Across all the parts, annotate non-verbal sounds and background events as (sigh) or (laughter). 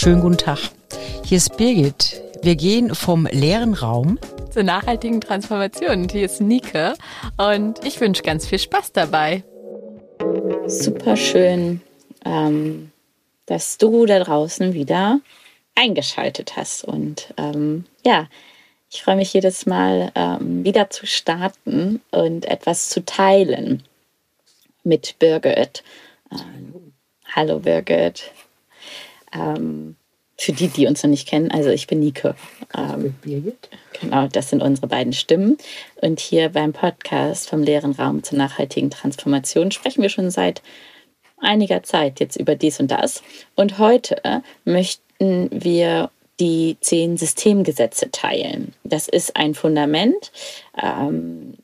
Schönen guten Tag. Hier ist Birgit. Wir gehen vom leeren Raum zur nachhaltigen Transformation. Und hier ist Nike und ich wünsche ganz viel Spaß dabei. Super schön, ähm, dass du da draußen wieder eingeschaltet hast. Und ähm, ja, ich freue mich jedes Mal ähm, wieder zu starten und etwas zu teilen mit Birgit. Ähm, hallo Birgit. Ähm, für die, die uns noch nicht kennen, also ich bin Nike. Ähm, Birgit. Genau, das sind unsere beiden Stimmen. Und hier beim Podcast vom leeren Raum zur nachhaltigen Transformation sprechen wir schon seit einiger Zeit jetzt über dies und das. Und heute möchten wir die zehn Systemgesetze teilen. Das ist ein Fundament, ähm,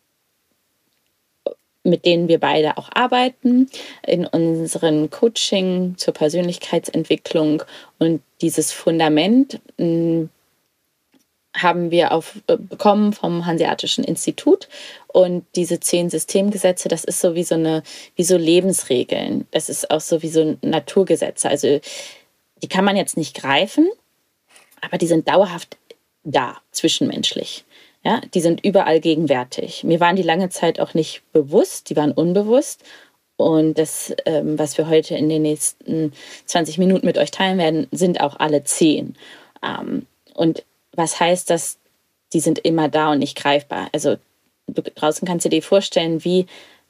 mit denen wir beide auch arbeiten in unseren Coaching zur Persönlichkeitsentwicklung. Und dieses Fundament hm, haben wir auf, äh, bekommen vom Hanseatischen Institut. Und diese zehn Systemgesetze, das ist so wie so eine, wie so Lebensregeln. Das ist auch so wie so Naturgesetze. Also die kann man jetzt nicht greifen, aber die sind dauerhaft da, zwischenmenschlich. Ja, die sind überall gegenwärtig. Mir waren die lange Zeit auch nicht bewusst, die waren unbewusst. Und das, ähm, was wir heute in den nächsten 20 Minuten mit euch teilen werden, sind auch alle zehn. Ähm, und was heißt das? Die sind immer da und nicht greifbar. Also draußen kannst du dir vorstellen, wie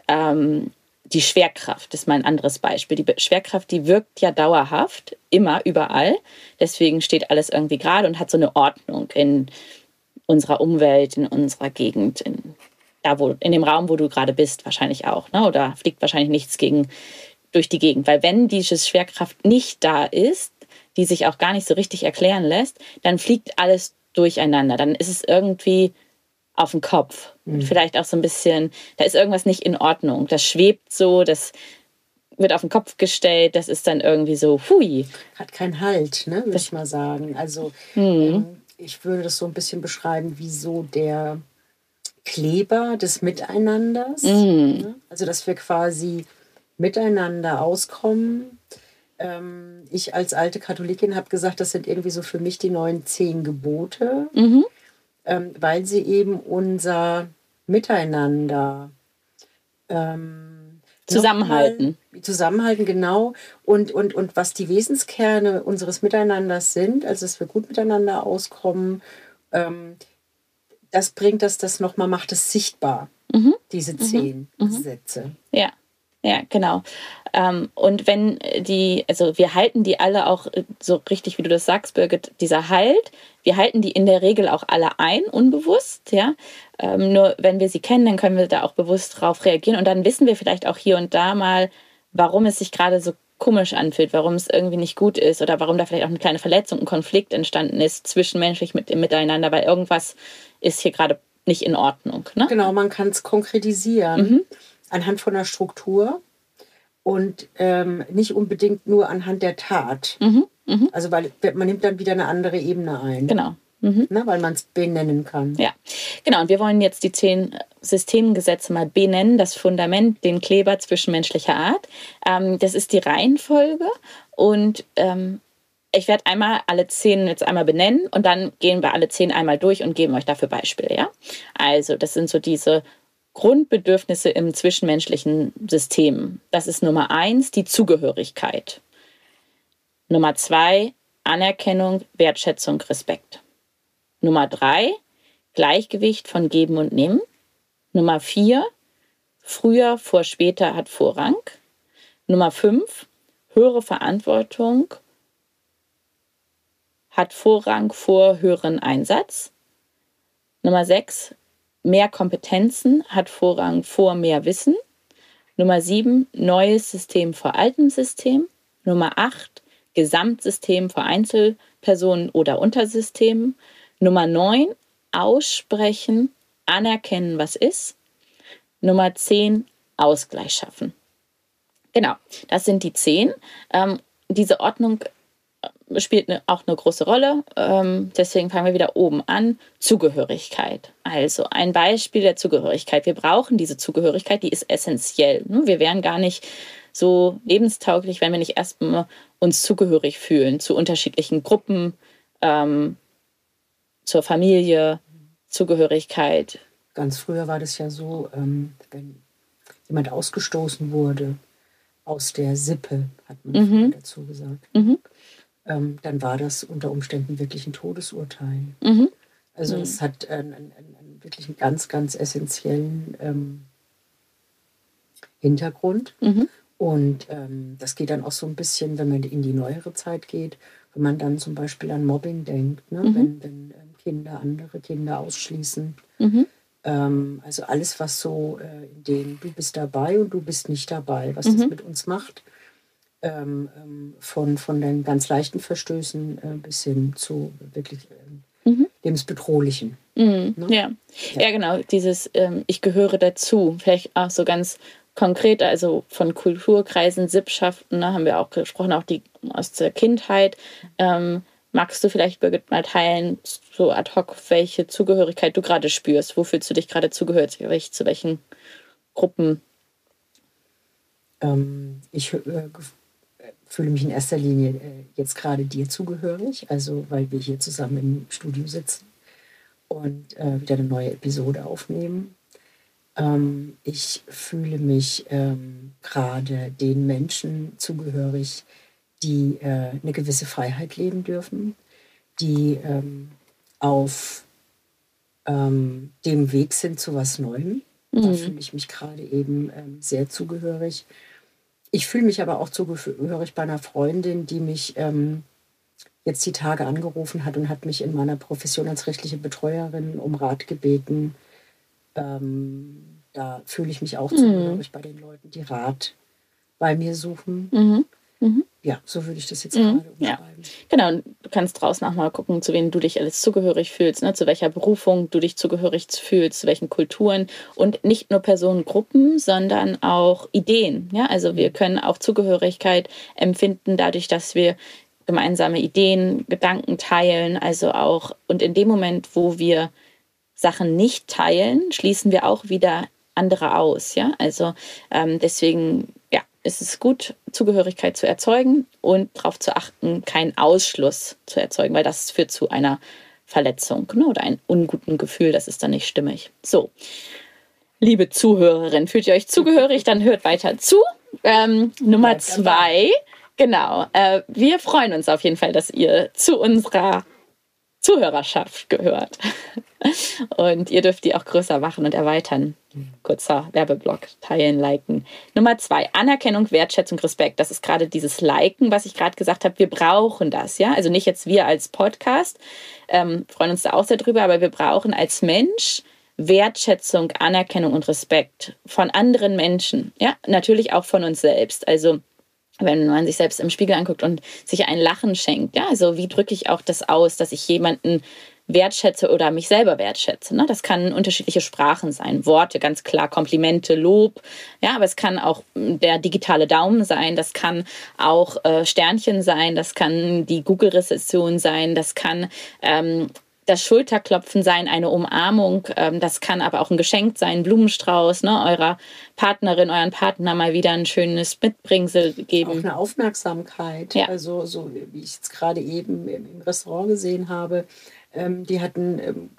ähm, die Schwerkraft das ist mal ein anderes Beispiel. Die Schwerkraft, die wirkt ja dauerhaft, immer, überall. Deswegen steht alles irgendwie gerade und hat so eine Ordnung in unserer Umwelt, in unserer Gegend, in, da wo, in dem Raum, wo du gerade bist, wahrscheinlich auch. Ne? Oder fliegt wahrscheinlich nichts gegen, durch die Gegend. Weil wenn diese Schwerkraft nicht da ist, die sich auch gar nicht so richtig erklären lässt, dann fliegt alles durcheinander. Dann ist es irgendwie auf dem Kopf. Mhm. Vielleicht auch so ein bisschen, da ist irgendwas nicht in Ordnung. Das schwebt so, das wird auf den Kopf gestellt, das ist dann irgendwie so, hui. Hat keinen Halt, ne, würde ich mal sagen. Also mhm. ähm, ich würde das so ein bisschen beschreiben wie so der Kleber des Miteinanders. Mhm. Also dass wir quasi miteinander auskommen. Ähm, ich als alte Katholikin habe gesagt, das sind irgendwie so für mich die neuen zehn Gebote. Mhm ähm, weil sie eben unser Miteinander ähm, zusammenhalten. Zusammenhalten, genau. Und, und, und was die Wesenskerne unseres Miteinanders sind, also dass wir gut miteinander auskommen, ähm, das bringt das, das nochmal, macht es sichtbar, mhm. diese mhm. zehn mhm. Sätze. Ja. Ja, genau. Ähm, und wenn die, also wir halten die alle auch äh, so richtig, wie du das sagst, Birgit, dieser Halt, wir halten die in der Regel auch alle ein, unbewusst, ja. Ähm, nur wenn wir sie kennen, dann können wir da auch bewusst drauf reagieren und dann wissen wir vielleicht auch hier und da mal, warum es sich gerade so komisch anfühlt, warum es irgendwie nicht gut ist oder warum da vielleicht auch eine kleine Verletzung, ein Konflikt entstanden ist, zwischenmenschlich mit, miteinander, weil irgendwas ist hier gerade nicht in Ordnung. Ne? Genau, man kann es konkretisieren. Mhm anhand von der Struktur und ähm, nicht unbedingt nur anhand der Tat. Mhm, mh. Also weil man nimmt dann wieder eine andere Ebene ein. Genau. Mhm. Ne, weil man es benennen kann. Ja, genau. Und wir wollen jetzt die zehn Systemgesetze mal benennen, das Fundament, den Kleber zwischenmenschlicher Art. Ähm, das ist die Reihenfolge. Und ähm, ich werde einmal alle zehn jetzt einmal benennen und dann gehen wir alle zehn einmal durch und geben euch dafür Beispiele. Ja? Also, das sind so diese Grundbedürfnisse im zwischenmenschlichen System. Das ist Nummer eins, die Zugehörigkeit. Nummer zwei, Anerkennung, Wertschätzung, Respekt. Nummer drei, Gleichgewicht von Geben und Nehmen. Nummer vier, früher vor später hat Vorrang. Nummer fünf, höhere Verantwortung hat Vorrang vor höheren Einsatz. Nummer sechs, Mehr Kompetenzen hat Vorrang vor mehr Wissen. Nummer sieben, neues System vor altem System. Nummer acht, Gesamtsystem vor Einzelpersonen oder Untersystemen. Nummer neun, aussprechen, anerkennen, was ist. Nummer zehn, Ausgleich schaffen. Genau, das sind die zehn. Ähm, diese Ordnung spielt eine, auch eine große Rolle. Ähm, deswegen fangen wir wieder oben an. Zugehörigkeit. Also ein Beispiel der Zugehörigkeit. Wir brauchen diese Zugehörigkeit, die ist essentiell. Ne? Wir wären gar nicht so lebenstauglich, wenn wir nicht erstmal uns zugehörig fühlen zu unterschiedlichen Gruppen, ähm, zur Familie, Zugehörigkeit. Ganz früher war das ja so, ähm, wenn jemand ausgestoßen wurde aus der Sippe, hat man mhm. dazu gesagt, mhm. Ähm, dann war das unter Umständen wirklich ein Todesurteil. Mhm. Also es hat einen, einen, einen, wirklich einen ganz, ganz essentiellen ähm, Hintergrund. Mhm. Und ähm, das geht dann auch so ein bisschen, wenn man in die neuere Zeit geht, wenn man dann zum Beispiel an Mobbing denkt, ne? Mhm. wenn, wenn ähm, Kinder andere Kinder ausschließen. Mhm. Ähm, also alles, was so äh, in dem du bist dabei und du bist nicht dabei, was das mhm. mit uns macht, ähm, ähm, von, von den ganz leichten Verstößen äh, bis hin zu wirklich äh, mhm. lebensbedrohlichen. Mhm. Ne? Ja. ja. ja, genau, dieses ähm, Ich gehöre dazu, vielleicht auch so ganz konkret, also von Kulturkreisen, Sippschaften, ne, haben wir auch gesprochen, auch die aus der Kindheit. Ähm, magst du vielleicht, Birgit, mal teilen, so ad hoc, welche Zugehörigkeit du gerade spürst? Wo fühlst du dich gerade zugehörig? Zu welchen Gruppen? Ähm, ich äh, fühle mich in erster Linie äh, jetzt gerade dir zugehörig, also weil wir hier zusammen im Studio sitzen und äh, wieder eine neue Episode aufnehmen. Ähm, ich fühle mich ähm, gerade den Menschen zugehörig, die äh, eine gewisse Freiheit leben dürfen, die ähm, auf ähm, dem Weg sind zu was Neuem. Mhm. Da fühle ich mich gerade eben ähm, sehr zugehörig. Ich fühle mich aber auch zugehörig bei einer Freundin, die mich ähm, jetzt die Tage angerufen hat und hat mich in meiner Profession als rechtliche Betreuerin um Rat gebeten, ähm, da fühle ich mich auch mhm. zugehörig bei den Leuten, die Rat bei mir suchen. Mhm. Mhm. Ja, so würde ich das jetzt mhm. gerade umschreiben. Ja. Genau, du kannst draußen auch mal gucken, zu wem du dich alles zugehörig fühlst, ne? zu welcher Berufung du dich zugehörig fühlst, zu welchen Kulturen und nicht nur Personengruppen, sondern auch Ideen. Ja? Also wir mhm. können auch Zugehörigkeit empfinden dadurch, dass wir gemeinsame Ideen, Gedanken teilen, also auch und in dem Moment, wo wir Sachen nicht teilen, schließen wir auch wieder andere aus. Ja, also ähm, deswegen ist es gut, Zugehörigkeit zu erzeugen und darauf zu achten, keinen Ausschluss zu erzeugen, weil das führt zu einer Verletzung ne, oder einem unguten Gefühl, das ist dann nicht stimmig. So, liebe Zuhörerin, fühlt ihr euch zugehörig, dann hört weiter zu. Ähm, Nummer zwei, genau. Äh, wir freuen uns auf jeden Fall, dass ihr zu unserer Zuhörerschaft gehört. Und ihr dürft die auch größer machen und erweitern. Kurzer Werbeblock, teilen, liken. Nummer zwei, Anerkennung, Wertschätzung, Respekt. Das ist gerade dieses Liken, was ich gerade gesagt habe. Wir brauchen das, ja. Also nicht jetzt wir als Podcast, ähm, freuen uns da auch sehr drüber, aber wir brauchen als Mensch Wertschätzung, Anerkennung und Respekt von anderen Menschen. Ja, natürlich auch von uns selbst. Also wenn man sich selbst im Spiegel anguckt und sich ein Lachen schenkt. Ja, also wie drücke ich auch das aus, dass ich jemanden wertschätze oder mich selber wertschätze. Ne? Das kann unterschiedliche Sprachen sein, Worte, ganz klar, Komplimente, Lob. Ja, aber es kann auch der digitale Daumen sein, das kann auch äh, Sternchen sein, das kann die Google-Rezession sein, das kann ähm, das Schulterklopfen sein, eine Umarmung. Ähm, das kann aber auch ein Geschenk sein, Blumenstrauß, ne, eurer Partnerin, euren Partner mal wieder ein schönes Mitbringsel geben. Auch eine Aufmerksamkeit. Ja. Also, so wie ich es gerade eben im Restaurant gesehen habe, ähm, die hatten ähm,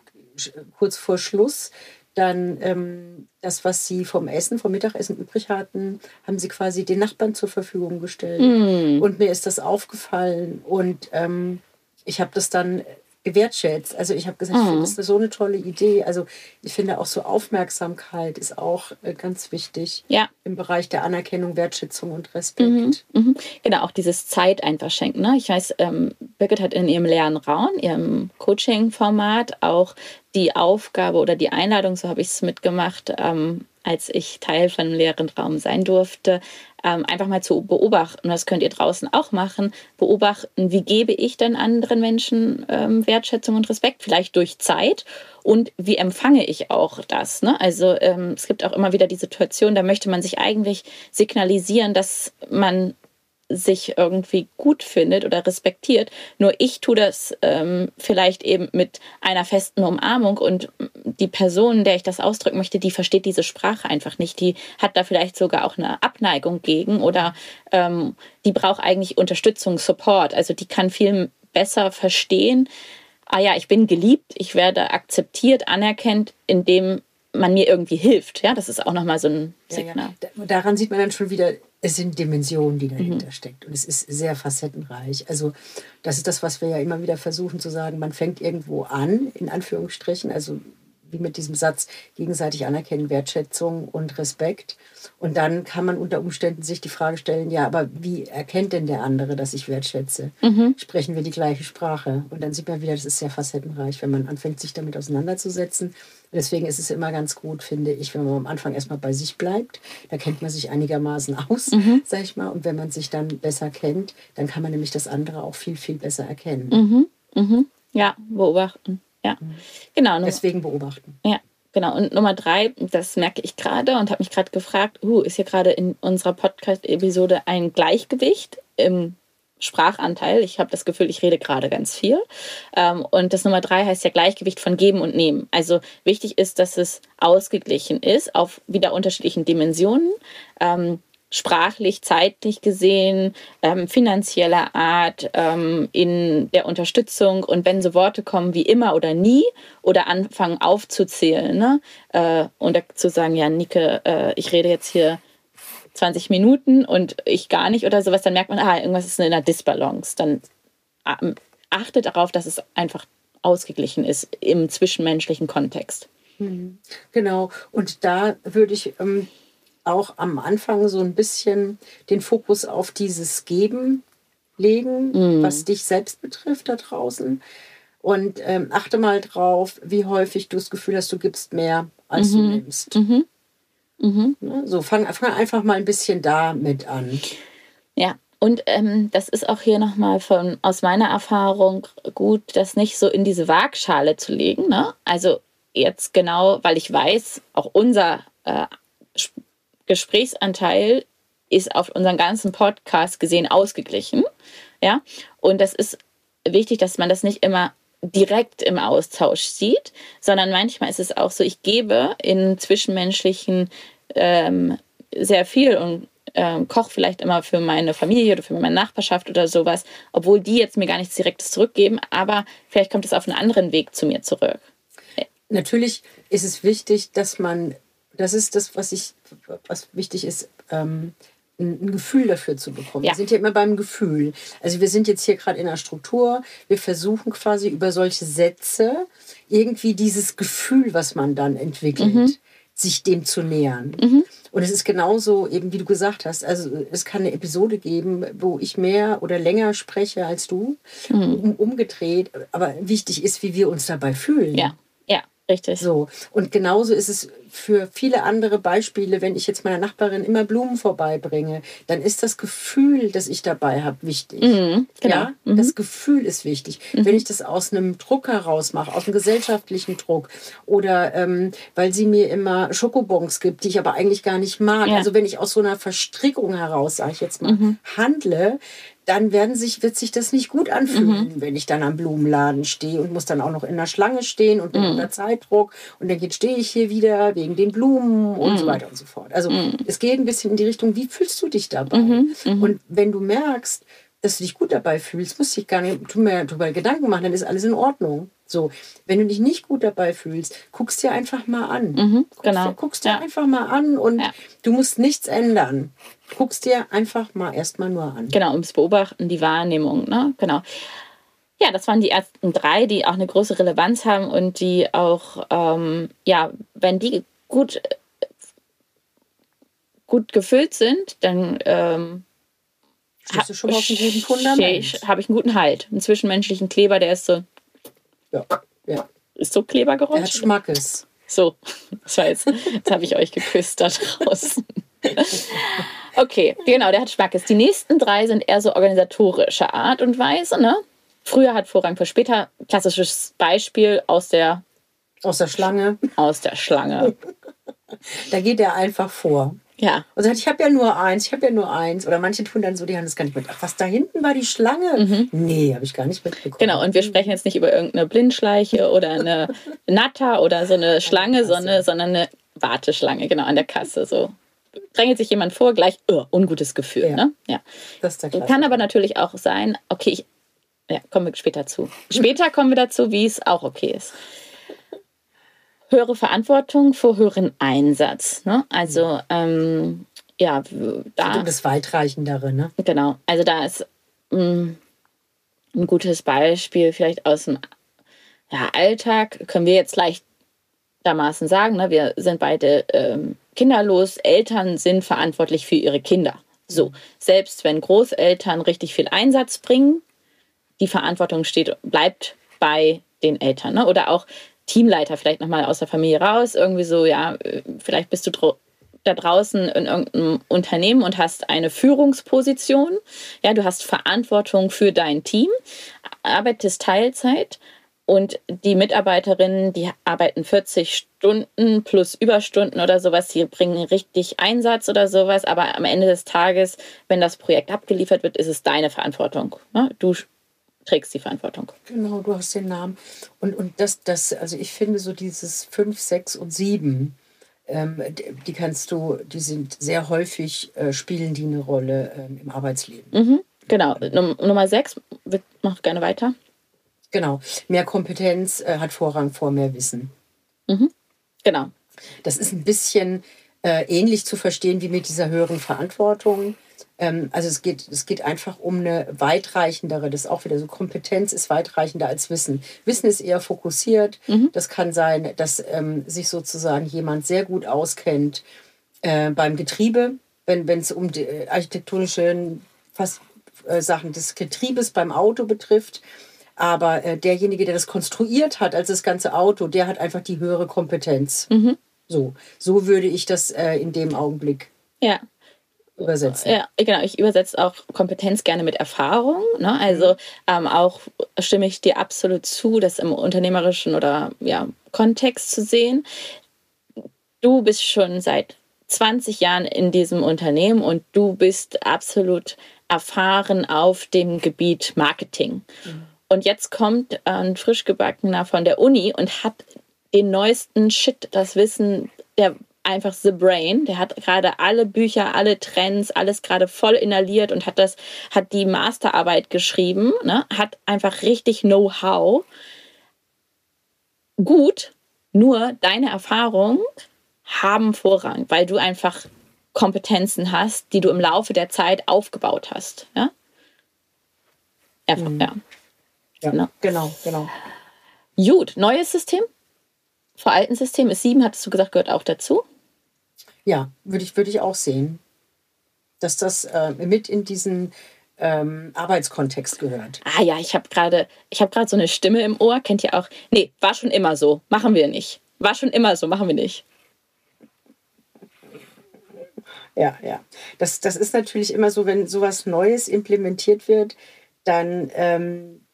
kurz vor Schluss dann ähm, das, was sie vom Essen, vom Mittagessen übrig hatten, haben sie quasi den Nachbarn zur Verfügung gestellt. Mm. Und mir ist das aufgefallen und ähm, ich habe das dann gewertschätzt. Also ich habe gesagt, mhm. ich finde das so eine tolle Idee. Also ich finde auch so Aufmerksamkeit ist auch äh, ganz wichtig ja. im Bereich der Anerkennung, Wertschätzung und Respekt. Mhm. Mhm. Genau, auch dieses Zeit einfach schenken. Ne? Ich weiß, ähm, Birgit hat in ihrem leeren Raum, ihrem Coaching-Format auch die Aufgabe oder die Einladung, so habe ich es mitgemacht, ähm, als ich Teil von einem leeren Raum sein durfte, ähm, einfach mal zu beobachten. Das könnt ihr draußen auch machen. Beobachten, wie gebe ich denn anderen Menschen ähm, Wertschätzung und Respekt, vielleicht durch Zeit und wie empfange ich auch das. Ne? Also ähm, es gibt auch immer wieder die Situation, da möchte man sich eigentlich signalisieren, dass man sich irgendwie gut findet oder respektiert. Nur ich tue das ähm, vielleicht eben mit einer festen Umarmung und die Person, der ich das ausdrücken möchte, die versteht diese Sprache einfach nicht. Die hat da vielleicht sogar auch eine Abneigung gegen oder ähm, die braucht eigentlich Unterstützung, Support. Also die kann viel besser verstehen, ah ja, ich bin geliebt, ich werde akzeptiert, anerkannt, indem man mir irgendwie hilft. Ja, das ist auch nochmal so ein Signal. Ja, ja. Daran sieht man dann schon wieder, es sind Dimensionen, die dahinter mhm. steckt. Und es ist sehr facettenreich. Also das ist das, was wir ja immer wieder versuchen zu sagen. Man fängt irgendwo an, in Anführungsstrichen. Also mit diesem Satz, gegenseitig anerkennen, Wertschätzung und Respekt. Und dann kann man unter Umständen sich die Frage stellen, ja, aber wie erkennt denn der andere, dass ich wertschätze? Mhm. Sprechen wir die gleiche Sprache? Und dann sieht man wieder, das ist sehr facettenreich, wenn man anfängt, sich damit auseinanderzusetzen. Deswegen ist es immer ganz gut, finde ich, wenn man am Anfang erstmal bei sich bleibt. Da kennt man sich einigermaßen aus, mhm. sag ich mal. Und wenn man sich dann besser kennt, dann kann man nämlich das andere auch viel, viel besser erkennen. Mhm. Mhm. Ja, beobachten. Ja, mhm. genau. Deswegen beobachten. Ja, genau. Und Nummer drei, das merke ich gerade und habe mich gerade gefragt, uh, ist hier gerade in unserer Podcast-Episode ein Gleichgewicht im Sprachanteil. Ich habe das Gefühl, ich rede gerade ganz viel. Ähm, und das Nummer drei heißt ja Gleichgewicht von Geben und Nehmen. Also wichtig ist, dass es ausgeglichen ist auf wieder unterschiedlichen Dimensionen. Sprachlich, zeitlich gesehen, ähm, finanzieller Art, ähm, in der Unterstützung und wenn so Worte kommen wie immer oder nie oder anfangen aufzuzählen ne? äh, und zu sagen, ja, Nike, äh, ich rede jetzt hier 20 Minuten und ich gar nicht oder sowas, dann merkt man, ah, irgendwas ist in einer Disbalance. Dann ähm, achtet darauf, dass es einfach ausgeglichen ist im zwischenmenschlichen Kontext. Mhm. Genau, und da würde ich ähm, auch am Anfang so ein bisschen den Fokus auf dieses Geben legen, mhm. was dich selbst betrifft da draußen. Und ähm, achte mal drauf, wie häufig du das Gefühl hast, du gibst mehr, als mhm. du nimmst. Mhm. Mhm. Ne, so, fang, fang einfach mal ein bisschen damit an. Ja, und ähm, das ist auch hier nochmal von aus meiner Erfahrung gut, das nicht so in diese Waagschale zu legen. Ne? Also jetzt genau, weil ich weiß, auch unser äh, Gesprächsanteil ist auf unseren ganzen Podcast gesehen ausgeglichen. Ja, und das ist wichtig, dass man das nicht immer direkt im Austausch sieht, sondern manchmal ist es auch so, ich gebe in zwischenmenschlichen ähm, sehr viel und ähm, koche vielleicht immer für meine Familie oder für meine Nachbarschaft oder sowas, obwohl die jetzt mir gar nichts Direktes zurückgeben, aber vielleicht kommt es auf einen anderen Weg zu mir zurück. Natürlich ist es wichtig, dass man das ist das, was ich, was wichtig ist, ähm, ein Gefühl dafür zu bekommen. Ja. Wir sind ja immer beim Gefühl. Also wir sind jetzt hier gerade in einer Struktur. Wir versuchen quasi über solche Sätze irgendwie dieses Gefühl, was man dann entwickelt, mhm. sich dem zu nähern. Mhm. Und es ist genauso eben, wie du gesagt hast. Also es kann eine Episode geben, wo ich mehr oder länger spreche als du, mhm. um, umgedreht. Aber wichtig ist, wie wir uns dabei fühlen. Ja. Richtig. So. Und genauso ist es für viele andere Beispiele, wenn ich jetzt meiner Nachbarin immer Blumen vorbeibringe, dann ist das Gefühl, das ich dabei habe, wichtig. Mhm, genau. Ja, mhm. das Gefühl ist wichtig. Mhm. Wenn ich das aus einem Druck heraus mache, aus einem gesellschaftlichen Druck oder ähm, weil sie mir immer Schokobons gibt, die ich aber eigentlich gar nicht mag. Ja. Also wenn ich aus so einer Verstrickung heraus, sage ich jetzt mal, mhm. handle, dann werden sich, wird sich das nicht gut anfühlen, mhm. wenn ich dann am Blumenladen stehe und muss dann auch noch in der Schlange stehen und bin mhm. unter Zeitdruck und dann stehe ich hier wieder wegen den Blumen und mhm. so weiter und so fort. Also mhm. es geht ein bisschen in die Richtung, wie fühlst du dich dabei? Mhm. Mhm. Und wenn du merkst, dass du dich gut dabei fühlst, musst du dich gar nicht mehr darüber Gedanken machen, dann ist alles in Ordnung. So, wenn du dich nicht gut dabei fühlst, guckst dir einfach mal an. Mhm, guckst genau. Guckst dir ja. einfach mal an und ja. du musst nichts ändern. Guckst dir einfach mal erstmal nur an. Genau, ums Beobachten, die Wahrnehmung, ne? Genau. Ja, das waren die ersten drei, die auch eine große Relevanz haben und die auch, ähm, ja, wenn die gut, gut gefüllt sind, dann ähm, Stehst du schon mal auf einem guten Fundament? Habe ich einen guten Halt. Einen zwischenmenschlichen Kleber, der ist so ja. ja. Ist so Klebergeräusch? Er hat Schmackes. So, (laughs) das war jetzt, jetzt habe ich euch geküsst da draußen. (laughs) Okay, genau, der hat Schmackes. Die nächsten drei sind eher so organisatorischer Art und Weise. Ne? Früher hat Vorrang für später. Klassisches Beispiel aus der aus der Schlange. Aus der Schlange. (laughs) Da geht er einfach vor. Ja. Und sagt, ich habe ja nur eins, ich habe ja nur eins. Oder manche tun dann so, die haben das gar nicht mit. Ach, was da hinten war die Schlange? Mhm. Nee, habe ich gar nicht mitbekommen. Genau, und wir sprechen jetzt nicht über irgendeine Blindschleiche oder eine (laughs) Natter oder so eine Schlange, sondern, sondern eine Warteschlange, genau, an der Kasse. So drängelt sich jemand vor, gleich oh, ungutes Gefühl. Ja. Ne? ja. Das ist der Kann aber natürlich auch sein, okay, ich, ja, kommen wir später zu. Später kommen wir dazu, wie es auch okay ist höhere Verantwortung vor höheren Einsatz. Ne? Also ähm, ja, da. Das weitreichendere, ne? Genau. Also da ist mh, mm, ein gutes Beispiel vielleicht aus dem ja, Alltag, können wir jetzt leichtermaßen sagen. Ne? Wir sind beide ähm, kinderlos, Eltern sind verantwortlich für ihre Kinder. So, selbst wenn Großeltern richtig viel Einsatz bringen, die Verantwortung steht, bleibt bei den Eltern. Ne? Oder auch Teamleiter vielleicht nochmal aus der Familie raus, irgendwie so, ja, vielleicht bist du da draußen in irgendeinem Unternehmen und hast eine Führungsposition, ja, du hast Verantwortung für dein Team, arbeitest Teilzeit und die Mitarbeiterinnen, die arbeiten 40 Stunden plus Überstunden oder sowas, die bringen richtig Einsatz oder sowas, aber am Ende des Tages, wenn das Projekt abgeliefert wird, ist es deine Verantwortung. Ne? Du trägst die Verantwortung. Genau, du hast den Namen. Und, und das, das, also ich finde so dieses 5, 6 und 7, ähm, die kannst du, die sind sehr häufig, äh, spielen die eine Rolle ähm, im Arbeitsleben. Mhm, genau. Num Nummer 6, mach gerne weiter. Genau. Mehr Kompetenz äh, hat Vorrang vor mehr Wissen. Mhm, genau. Das ist ein bisschen äh, ähnlich zu verstehen wie mit dieser höheren Verantwortung. Ähm, also es geht, es geht einfach um eine weitreichendere, das ist auch wieder so, Kompetenz ist weitreichender als Wissen. Wissen ist eher fokussiert. Mhm. Das kann sein, dass ähm, sich sozusagen jemand sehr gut auskennt äh, beim Getriebe, wenn es um die äh, architektonischen fast, äh, Sachen des Getriebes beim Auto betrifft. Aber äh, derjenige, der das konstruiert hat als das ganze Auto, der hat einfach die höhere Kompetenz. Mhm. So, so würde ich das äh, in dem Augenblick ja übersetzen. Ja, genau. Ich übersetze auch Kompetenz gerne mit Erfahrung. Ne? Also ähm, auch stimme ich dir absolut zu, das im unternehmerischen oder ja, Kontext zu sehen. Du bist schon seit 20 Jahren in diesem Unternehmen und du bist absolut erfahren auf dem Gebiet Marketing. Mhm. Und jetzt kommt ein frischgebackener von der Uni und hat den neuesten Shit, das Wissen der einfach The Brain. Der hat gerade alle Bücher, alle Trends, alles gerade voll inhaliert und hat das, hat die Masterarbeit geschrieben, ne? hat einfach richtig Know-how. Gut, nur deine Erfahrungen haben Vorrang, weil du einfach Kompetenzen hast, die du im Laufe der Zeit aufgebaut hast. Ja? Einfach, mhm. ja. Ja. Genau. genau, genau. Gut, neues System. Vor alten System ist sieben, hattest du gesagt, gehört auch dazu. Ja, würde ich, würde ich auch sehen, dass das äh, mit in diesen ähm, Arbeitskontext gehört. Ah ja, ich habe gerade hab so eine Stimme im Ohr, kennt ihr auch? Nee, war schon immer so, machen wir nicht. War schon immer so, machen wir nicht. Ja, ja. Das, das ist natürlich immer so, wenn sowas Neues implementiert wird, dann ähm,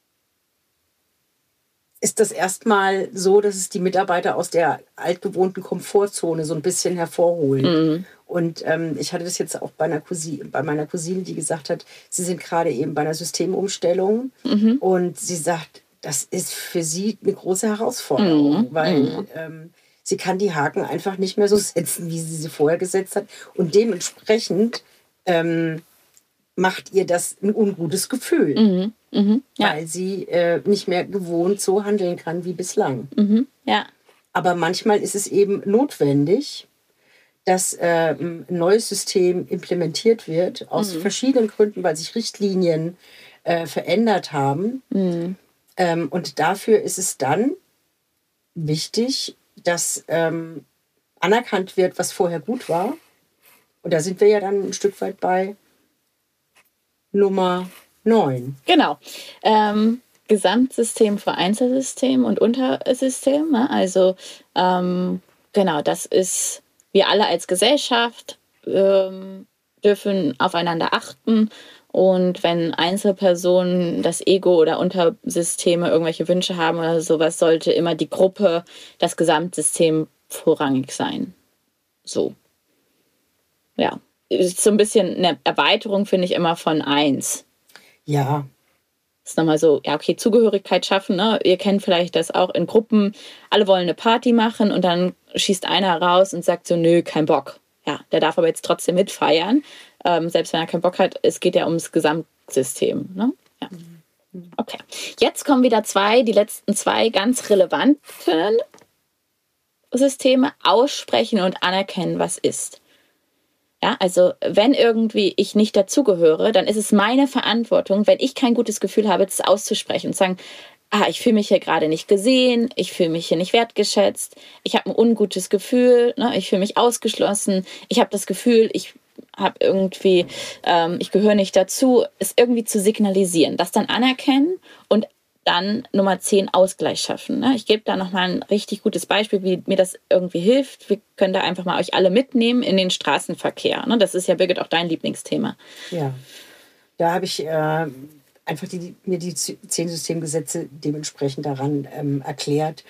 ist das erstmal so, dass es die Mitarbeiter aus der altgewohnten Komfortzone so ein bisschen hervorholen. Mhm. Und ähm, ich hatte das jetzt auch bei, einer Cousine, bei meiner Cousine, die gesagt hat, sie sind gerade eben bei einer Systemumstellung mhm. und sie sagt, das ist für sie eine große Herausforderung, mhm. weil mhm. ähm, sie kann die Haken einfach nicht mehr so setzen, wie sie sie vorher gesetzt hat. Und dementsprechend ähm, macht ihr das ein ungutes Gefühl. Mhm. Ja. Weil sie äh, nicht mehr gewohnt so handeln kann wie bislang. Mhm. Ja. Aber manchmal ist es eben notwendig, dass äh, ein neues System implementiert wird, aus mhm. verschiedenen Gründen, weil sich Richtlinien äh, verändert haben. Mhm. Ähm, und dafür ist es dann wichtig, dass ähm, anerkannt wird, was vorher gut war. Und da sind wir ja dann ein Stück weit bei Nummer 9. Genau. Ähm, Gesamtsystem für Einzelsystem und Untersystem. Ne? Also ähm, genau, das ist, wir alle als Gesellschaft ähm, dürfen aufeinander achten. Und wenn Einzelpersonen das Ego oder Untersysteme irgendwelche Wünsche haben oder sowas, sollte immer die Gruppe, das Gesamtsystem vorrangig sein. So. ja, ist so ein bisschen eine Erweiterung, finde ich, immer von eins. Ja. Das ist nochmal so, ja, okay, Zugehörigkeit schaffen. Ne? Ihr kennt vielleicht das auch in Gruppen. Alle wollen eine Party machen und dann schießt einer raus und sagt so, nö, kein Bock. Ja, der darf aber jetzt trotzdem mitfeiern. Ähm, selbst wenn er keinen Bock hat, es geht ja ums Gesamtsystem. Ne? Ja. Okay. Jetzt kommen wieder zwei, die letzten zwei ganz relevanten Systeme. Aussprechen und anerkennen, was ist. Ja, also wenn irgendwie ich nicht dazugehöre, dann ist es meine Verantwortung, wenn ich kein gutes Gefühl habe, das auszusprechen und sagen, ah, ich fühle mich hier gerade nicht gesehen, ich fühle mich hier nicht wertgeschätzt, ich habe ein ungutes Gefühl, ne, ich fühle mich ausgeschlossen, ich habe das Gefühl, ich habe irgendwie, ähm, ich gehöre nicht dazu, es irgendwie zu signalisieren, das dann anerkennen und dann Nummer 10 Ausgleich schaffen. Ne? Ich gebe da nochmal ein richtig gutes Beispiel, wie mir das irgendwie hilft. Wir können da einfach mal euch alle mitnehmen in den Straßenverkehr. Ne? Das ist ja, Birgit, auch dein Lieblingsthema. Ja, da habe ich äh, einfach die, mir die zehn Systemgesetze dementsprechend daran ähm, erklärt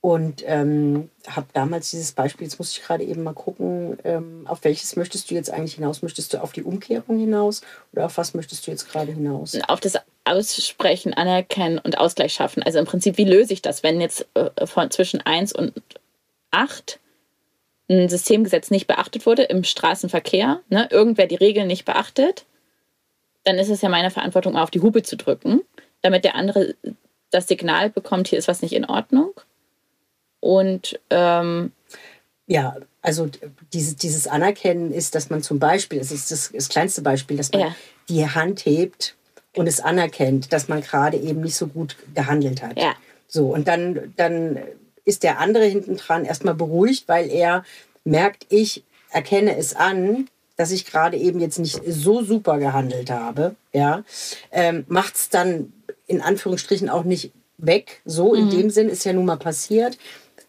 und ähm, habe damals dieses Beispiel, jetzt muss ich gerade eben mal gucken, ähm, auf welches möchtest du jetzt eigentlich hinaus? Möchtest du auf die Umkehrung hinaus oder auf was möchtest du jetzt gerade hinaus? Auf das Aussprechen, Anerkennen und Ausgleich schaffen. Also im Prinzip, wie löse ich das, wenn jetzt äh, von zwischen 1 und 8 ein Systemgesetz nicht beachtet wurde im Straßenverkehr, ne, irgendwer die Regeln nicht beachtet, dann ist es ja meine Verantwortung, auf die Hupe zu drücken, damit der andere das Signal bekommt, hier ist was nicht in Ordnung. Und ähm, ja, also dieses, dieses Anerkennen ist, dass man zum Beispiel, das ist das, das kleinste Beispiel, dass man ja. die Hand hebt und es anerkennt, dass man gerade eben nicht so gut gehandelt hat. Ja. So, und dann, dann ist der andere hinten dran erstmal beruhigt, weil er merkt, ich erkenne es an, dass ich gerade eben jetzt nicht so super gehandelt habe. Ja, ähm, macht es dann in Anführungsstrichen auch nicht weg. So in mhm. dem Sinn ist ja nun mal passiert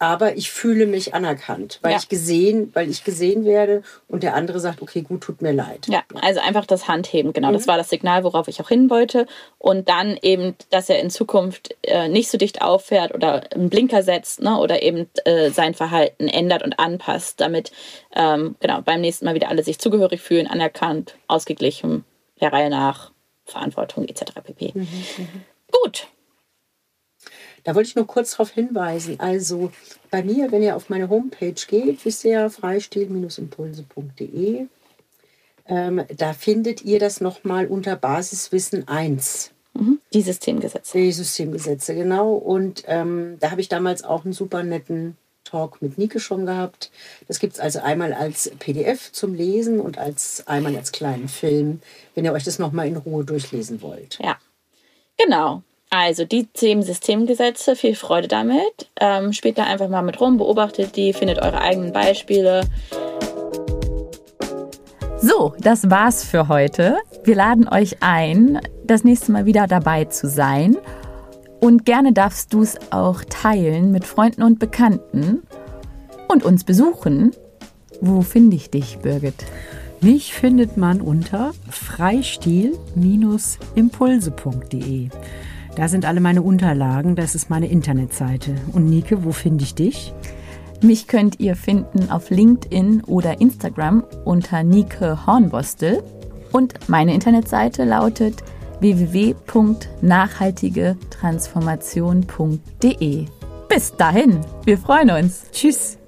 aber ich fühle mich anerkannt, weil ja. ich gesehen, weil ich gesehen werde und der andere sagt, okay, gut, tut mir leid. Ja, also einfach das Handheben, genau. Mhm. Das war das Signal, worauf ich auch hin wollte. Und dann eben, dass er in Zukunft äh, nicht so dicht auffährt oder einen Blinker setzt ne, oder eben äh, sein Verhalten ändert und anpasst, damit ähm, genau beim nächsten Mal wieder alle sich zugehörig fühlen, anerkannt, ausgeglichen, der Reihe nach, Verantwortung etc. pp. Mhm, mhm. Gut, da wollte ich nur kurz darauf hinweisen. Also bei mir, wenn ihr auf meine Homepage geht, wisst ihr ja freistil-impulse.de, ähm, da findet ihr das nochmal unter Basiswissen 1. Mhm. Die Systemgesetze. Die Systemgesetze, genau. Und ähm, da habe ich damals auch einen super netten Talk mit Nike schon gehabt. Das gibt es also einmal als PDF zum Lesen und als einmal als kleinen Film, wenn ihr euch das nochmal in Ruhe durchlesen wollt. Ja, genau. Also die zehn Systemgesetze, viel Freude damit. Ähm, spielt da einfach mal mit rum, beobachtet die, findet eure eigenen Beispiele. So, das war's für heute. Wir laden euch ein, das nächste Mal wieder dabei zu sein. Und gerne darfst du es auch teilen mit Freunden und Bekannten und uns besuchen. Wo finde ich dich, Birgit? Mich findet man unter freistil-impulse.de. Da sind alle meine Unterlagen, das ist meine Internetseite. Und Nike, wo finde ich dich? Mich könnt ihr finden auf LinkedIn oder Instagram unter Nike Hornbostel. Und meine Internetseite lautet www.nachhaltigetransformation.de. Bis dahin, wir freuen uns. Tschüss.